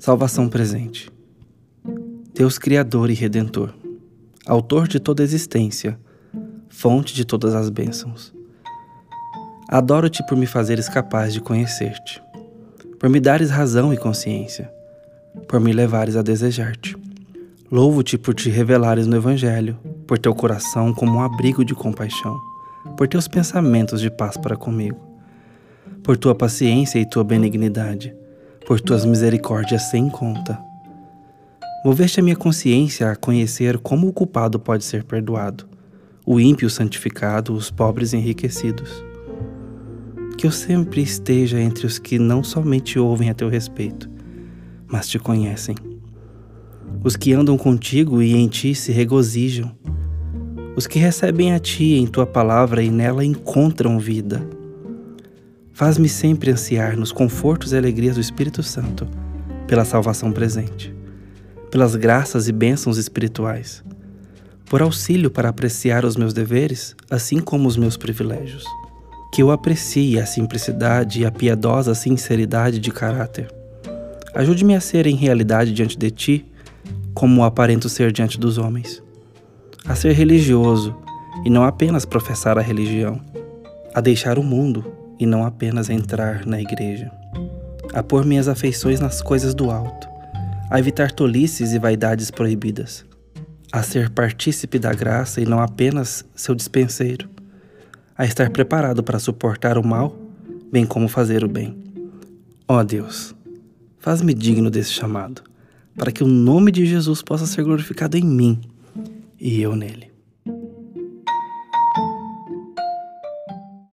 Salvação presente. Deus Criador e Redentor, Autor de toda existência, fonte de todas as bênçãos. Adoro-te por me fazeres capaz de conhecer-te, por me dares razão e consciência, por me levares a desejar-te. Louvo-te por te revelares no Evangelho, por teu coração como um abrigo de compaixão, por teus pensamentos de paz para comigo, por tua paciência e tua benignidade, por tuas misericórdias sem conta. Moveste a minha consciência a conhecer como o culpado pode ser perdoado, o ímpio santificado, os pobres enriquecidos. Que eu sempre esteja entre os que não somente ouvem a teu respeito, mas te conhecem. Os que andam contigo e em ti se regozijam. Os que recebem a ti em tua palavra e nela encontram vida. Faz-me sempre ansiar nos confortos e alegrias do Espírito Santo, pela salvação presente, pelas graças e bênçãos espirituais, por auxílio para apreciar os meus deveres, assim como os meus privilégios. Que eu aprecie a simplicidade e a piedosa sinceridade de caráter. Ajude-me a ser em realidade diante de ti como aparento ser diante dos homens. A ser religioso e não apenas professar a religião. A deixar o mundo e não apenas entrar na igreja, a pôr minhas afeições nas coisas do alto, a evitar tolices e vaidades proibidas, a ser partícipe da graça e não apenas seu dispenseiro, a estar preparado para suportar o mal, bem como fazer o bem. Ó oh Deus, faz-me digno desse chamado, para que o nome de Jesus possa ser glorificado em mim e eu nele.